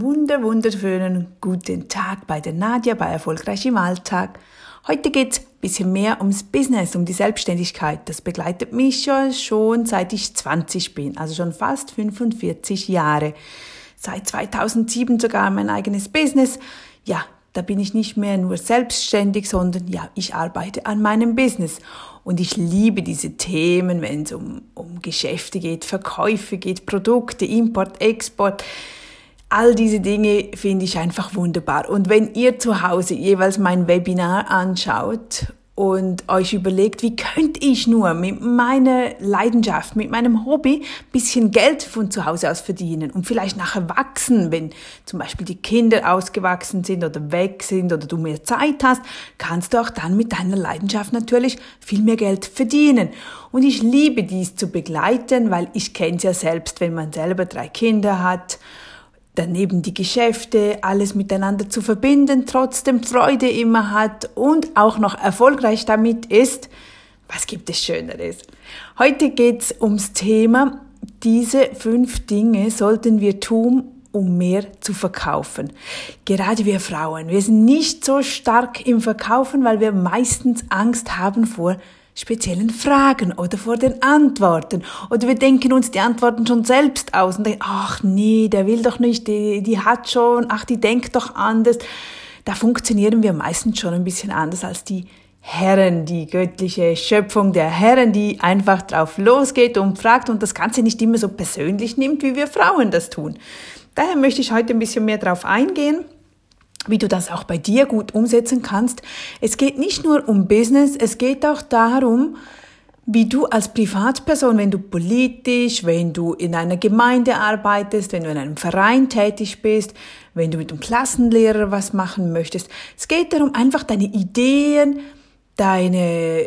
wunder, wunderschönen guten Tag bei der Nadja bei Erfolgreich im Alltag. Heute geht's bisschen mehr ums Business, um die Selbstständigkeit. Das begleitet mich schon, schon seit ich 20 bin, also schon fast 45 Jahre. Seit 2007 sogar mein eigenes Business. Ja, da bin ich nicht mehr nur selbstständig, sondern ja, ich arbeite an meinem Business. Und ich liebe diese Themen, wenn es um, um Geschäfte geht, Verkäufe geht, Produkte, Import, Export. All diese Dinge finde ich einfach wunderbar. Und wenn ihr zu Hause jeweils mein Webinar anschaut und euch überlegt, wie könnte ich nur mit meiner Leidenschaft, mit meinem Hobby bisschen Geld von zu Hause aus verdienen und vielleicht nachher wachsen, wenn zum Beispiel die Kinder ausgewachsen sind oder weg sind oder du mehr Zeit hast, kannst du auch dann mit deiner Leidenschaft natürlich viel mehr Geld verdienen. Und ich liebe dies zu begleiten, weil ich kenne es ja selbst, wenn man selber drei Kinder hat daneben die Geschäfte, alles miteinander zu verbinden, trotzdem Freude immer hat und auch noch erfolgreich damit ist, was gibt es Schöneres? Heute geht's ums Thema, diese fünf Dinge sollten wir tun, um mehr zu verkaufen. Gerade wir Frauen, wir sind nicht so stark im Verkaufen, weil wir meistens Angst haben vor speziellen Fragen oder vor den Antworten. Oder wir denken uns die Antworten schon selbst aus und denken, ach nee, der will doch nicht, die, die hat schon, ach, die denkt doch anders. Da funktionieren wir meistens schon ein bisschen anders als die Herren, die göttliche Schöpfung der Herren, die einfach drauf losgeht und fragt und das Ganze nicht immer so persönlich nimmt, wie wir Frauen das tun. Daher möchte ich heute ein bisschen mehr drauf eingehen wie du das auch bei dir gut umsetzen kannst. Es geht nicht nur um Business, es geht auch darum, wie du als Privatperson, wenn du politisch, wenn du in einer Gemeinde arbeitest, wenn du in einem Verein tätig bist, wenn du mit dem Klassenlehrer was machen möchtest. Es geht darum, einfach deine Ideen, deine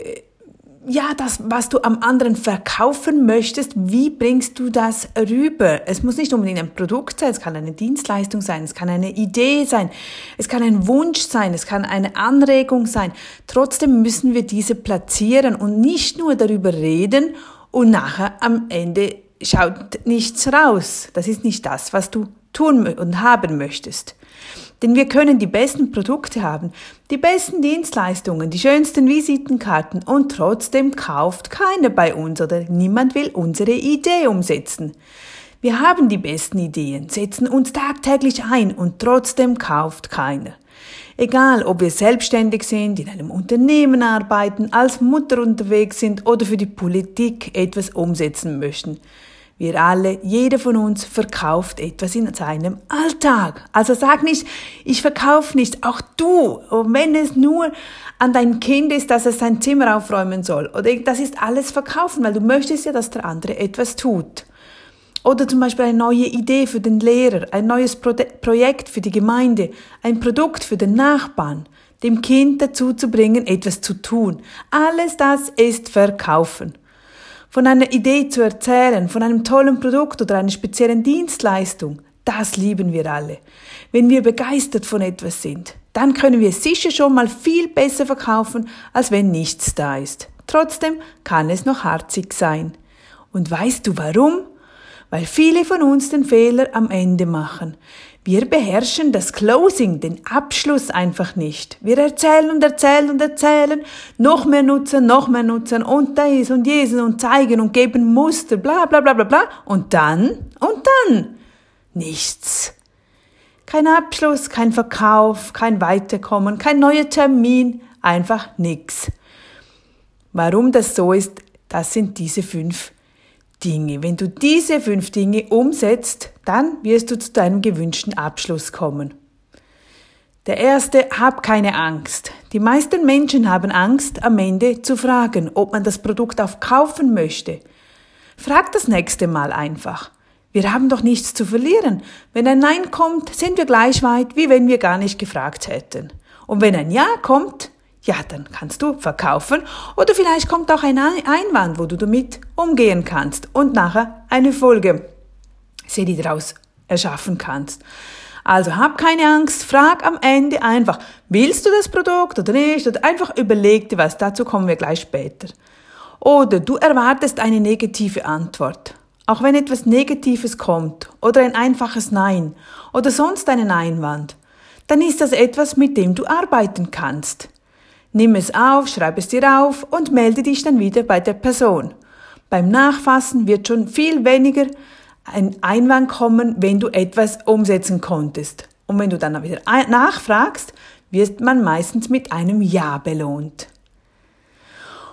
ja, das, was du am anderen verkaufen möchtest, wie bringst du das rüber? Es muss nicht unbedingt ein Produkt sein, es kann eine Dienstleistung sein, es kann eine Idee sein, es kann ein Wunsch sein, es kann eine Anregung sein. Trotzdem müssen wir diese platzieren und nicht nur darüber reden und nachher am Ende schaut nichts raus. Das ist nicht das, was du tun und haben möchtest. Denn wir können die besten Produkte haben, die besten Dienstleistungen, die schönsten Visitenkarten und trotzdem kauft keiner bei uns oder niemand will unsere Idee umsetzen. Wir haben die besten Ideen, setzen uns tagtäglich ein und trotzdem kauft keiner. Egal, ob wir selbstständig sind, in einem Unternehmen arbeiten, als Mutter unterwegs sind oder für die Politik etwas umsetzen möchten. Wir alle, jeder von uns verkauft etwas in seinem Alltag. Also sag nicht, ich verkaufe nicht, auch du. Und wenn es nur an dein Kind ist, dass es sein Zimmer aufräumen soll. Oder das ist alles verkaufen, weil du möchtest ja, dass der andere etwas tut. Oder zum Beispiel eine neue Idee für den Lehrer, ein neues Pro Projekt für die Gemeinde, ein Produkt für den Nachbarn, dem Kind dazu zu bringen, etwas zu tun. Alles das ist Verkaufen von einer Idee zu erzählen, von einem tollen Produkt oder einer speziellen Dienstleistung, das lieben wir alle. Wenn wir begeistert von etwas sind, dann können wir sicher schon mal viel besser verkaufen, als wenn nichts da ist. Trotzdem kann es noch harzig sein. Und weißt du warum? Weil viele von uns den Fehler am Ende machen. Wir beherrschen das Closing, den Abschluss einfach nicht. Wir erzählen und erzählen und erzählen, noch mehr nutzen, noch mehr nutzen und dies und jenes und zeigen und geben Muster, bla bla bla bla bla. Und dann, und dann, nichts. Kein Abschluss, kein Verkauf, kein Weiterkommen, kein neuer Termin, einfach nix. Warum das so ist, das sind diese fünf Dinge. Wenn du diese fünf Dinge umsetzt, dann wirst du zu deinem gewünschten Abschluss kommen. Der erste, hab keine Angst. Die meisten Menschen haben Angst, am Ende zu fragen, ob man das Produkt auch kaufen möchte. Frag das nächste Mal einfach. Wir haben doch nichts zu verlieren. Wenn ein Nein kommt, sind wir gleich weit, wie wenn wir gar nicht gefragt hätten. Und wenn ein Ja kommt, ja, dann kannst du verkaufen oder vielleicht kommt auch ein Einwand, wo du damit umgehen kannst und nachher eine Folge Serie daraus erschaffen kannst. Also hab keine Angst, frag am Ende einfach, willst du das Produkt oder nicht? Oder einfach überleg dir was, dazu kommen wir gleich später. Oder du erwartest eine negative Antwort. auch wenn etwas Negatives kommt oder ein einfaches Nein oder sonst einen Einwand, dann ist das etwas, mit dem du arbeiten kannst. Nimm es auf, schreib es dir auf und melde dich dann wieder bei der Person. Beim Nachfassen wird schon viel weniger ein Einwand kommen, wenn du etwas umsetzen konntest. Und wenn du dann wieder nachfragst, wird man meistens mit einem Ja belohnt.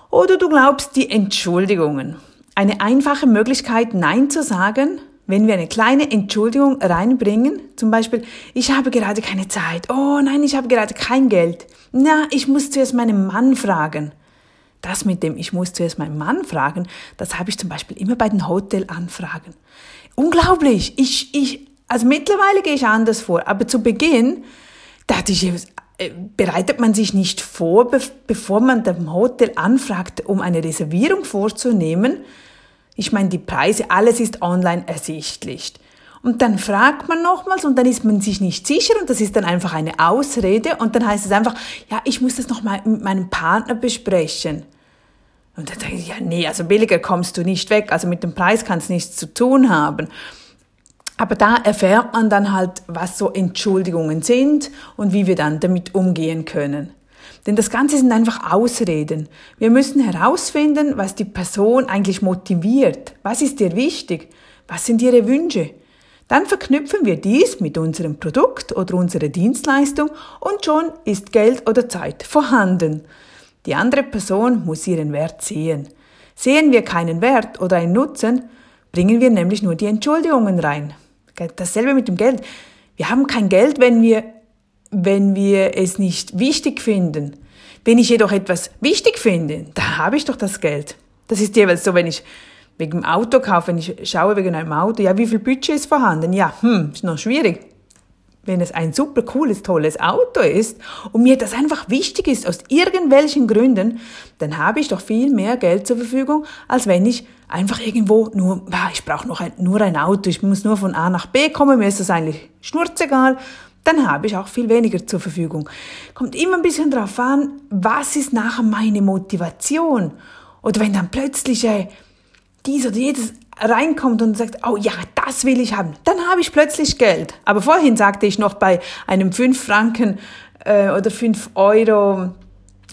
Oder du glaubst die Entschuldigungen. Eine einfache Möglichkeit, Nein zu sagen, wenn wir eine kleine Entschuldigung reinbringen, zum Beispiel, ich habe gerade keine Zeit, oh nein, ich habe gerade kein Geld, na, ich muss zuerst meinen Mann fragen. Das mit dem, ich muss zuerst meinen Mann fragen, das habe ich zum Beispiel immer bei den Hotelanfragen. Unglaublich, ich, ich, also mittlerweile gehe ich anders vor, aber zu Beginn dachte ich, äh, bereitet man sich nicht vor, bevor man dem Hotel anfragt, um eine Reservierung vorzunehmen. Ich meine, die Preise, alles ist online ersichtlich. Und dann fragt man nochmals und dann ist man sich nicht sicher und das ist dann einfach eine Ausrede und dann heißt es einfach, ja, ich muss das nochmal mit meinem Partner besprechen. Und dann denke ich, ja, nee, also billiger kommst du nicht weg, also mit dem Preis kann es nichts zu tun haben. Aber da erfährt man dann halt, was so Entschuldigungen sind und wie wir dann damit umgehen können. Denn das Ganze sind einfach Ausreden. Wir müssen herausfinden, was die Person eigentlich motiviert. Was ist dir wichtig? Was sind ihre Wünsche? Dann verknüpfen wir dies mit unserem Produkt oder unserer Dienstleistung und schon ist Geld oder Zeit vorhanden. Die andere Person muss ihren Wert sehen. Sehen wir keinen Wert oder einen Nutzen, bringen wir nämlich nur die Entschuldigungen rein. Dasselbe mit dem Geld. Wir haben kein Geld, wenn wir, wenn wir es nicht wichtig finden. Wenn ich jedoch etwas wichtig finde, da habe ich doch das Geld. Das ist jeweils so, wenn ich wegen dem Auto kaufe, wenn ich schaue wegen einem Auto, ja, wie viel Budget ist vorhanden? Ja, hm, ist noch schwierig. Wenn es ein super cooles, tolles Auto ist und mir das einfach wichtig ist aus irgendwelchen Gründen, dann habe ich doch viel mehr Geld zur Verfügung, als wenn ich einfach irgendwo nur, ich brauche noch ein, nur ein Auto, ich muss nur von A nach B kommen, mir ist das eigentlich schnurzegal, dann habe ich auch viel weniger zur Verfügung. Kommt immer ein bisschen drauf an, was ist nachher meine Motivation? Oder wenn dann plötzlich äh, dies oder jedes reinkommt und sagt, oh ja, das will ich haben, dann habe ich plötzlich Geld. Aber vorhin sagte ich noch bei einem 5 Franken äh, oder 5 Euro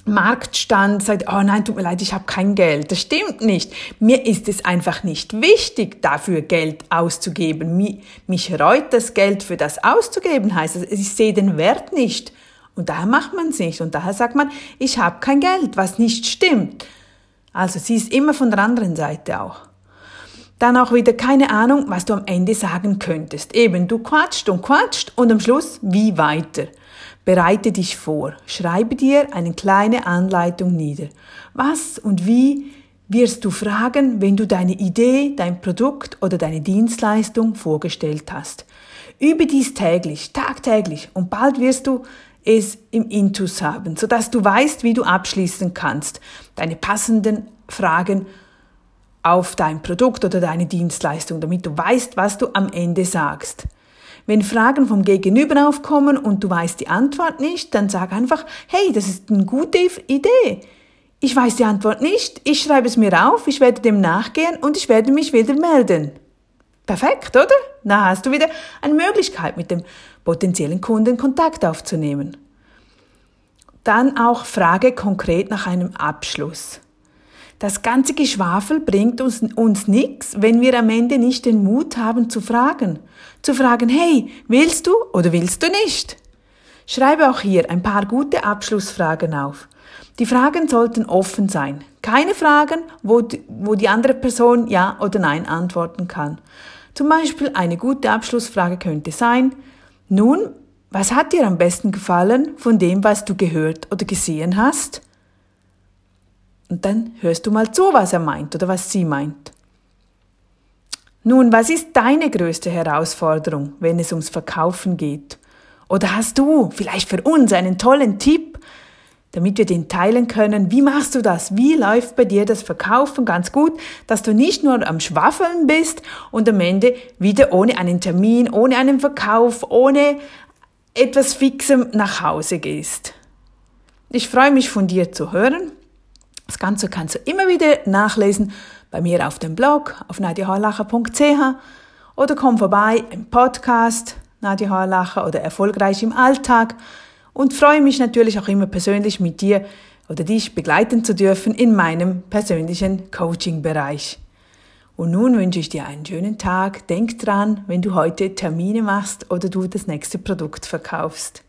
Marktstand sagt, oh nein, tut mir leid, ich habe kein Geld. Das stimmt nicht. Mir ist es einfach nicht wichtig, dafür Geld auszugeben. Mich, reut das Geld für das auszugeben, heißt es, ich sehe den Wert nicht. Und daher macht man es nicht. Und daher sagt man, ich habe kein Geld, was nicht stimmt. Also sie ist immer von der anderen Seite auch. Dann auch wieder keine Ahnung, was du am Ende sagen könntest. Eben, du quatscht und quatscht und am Schluss, wie weiter? Bereite dich vor. Schreibe dir eine kleine Anleitung nieder. Was und wie wirst du fragen, wenn du deine Idee, dein Produkt oder deine Dienstleistung vorgestellt hast. Übe dies täglich, tagtäglich und bald wirst du es im Intus haben, sodass du weißt, wie du abschließen kannst, deine passenden Fragen auf dein Produkt oder deine Dienstleistung, damit du weißt, was du am Ende sagst. Wenn Fragen vom Gegenüber aufkommen und du weißt die Antwort nicht, dann sag einfach, hey, das ist eine gute Idee. Ich weiß die Antwort nicht, ich schreibe es mir auf, ich werde dem nachgehen und ich werde mich wieder melden. Perfekt, oder? Na hast du wieder eine Möglichkeit, mit dem potenziellen Kunden Kontakt aufzunehmen. Dann auch frage konkret nach einem Abschluss. Das ganze Geschwafel bringt uns, uns nichts, wenn wir am Ende nicht den Mut haben zu fragen. Zu fragen, hey, willst du oder willst du nicht? Schreibe auch hier ein paar gute Abschlussfragen auf. Die Fragen sollten offen sein. Keine Fragen, wo wo die andere Person Ja oder Nein antworten kann. Zum Beispiel eine gute Abschlussfrage könnte sein, nun, was hat dir am besten gefallen von dem, was du gehört oder gesehen hast? Und dann hörst du mal zu, was er meint oder was sie meint. Nun, was ist deine größte Herausforderung, wenn es ums Verkaufen geht? Oder hast du vielleicht für uns einen tollen Tipp, damit wir den teilen können? Wie machst du das? Wie läuft bei dir das Verkaufen ganz gut, dass du nicht nur am Schwaffeln bist und am Ende wieder ohne einen Termin, ohne einen Verkauf, ohne etwas Fixem nach Hause gehst? Ich freue mich von dir zu hören das Ganze kannst du immer wieder nachlesen bei mir auf dem Blog auf nadiaharlacher.ch oder komm vorbei im Podcast Nadia Harlacher oder Erfolgreich im Alltag und freue mich natürlich auch immer persönlich mit dir oder dich begleiten zu dürfen in meinem persönlichen Coaching-Bereich. Und nun wünsche ich dir einen schönen Tag. Denk dran, wenn du heute Termine machst oder du das nächste Produkt verkaufst.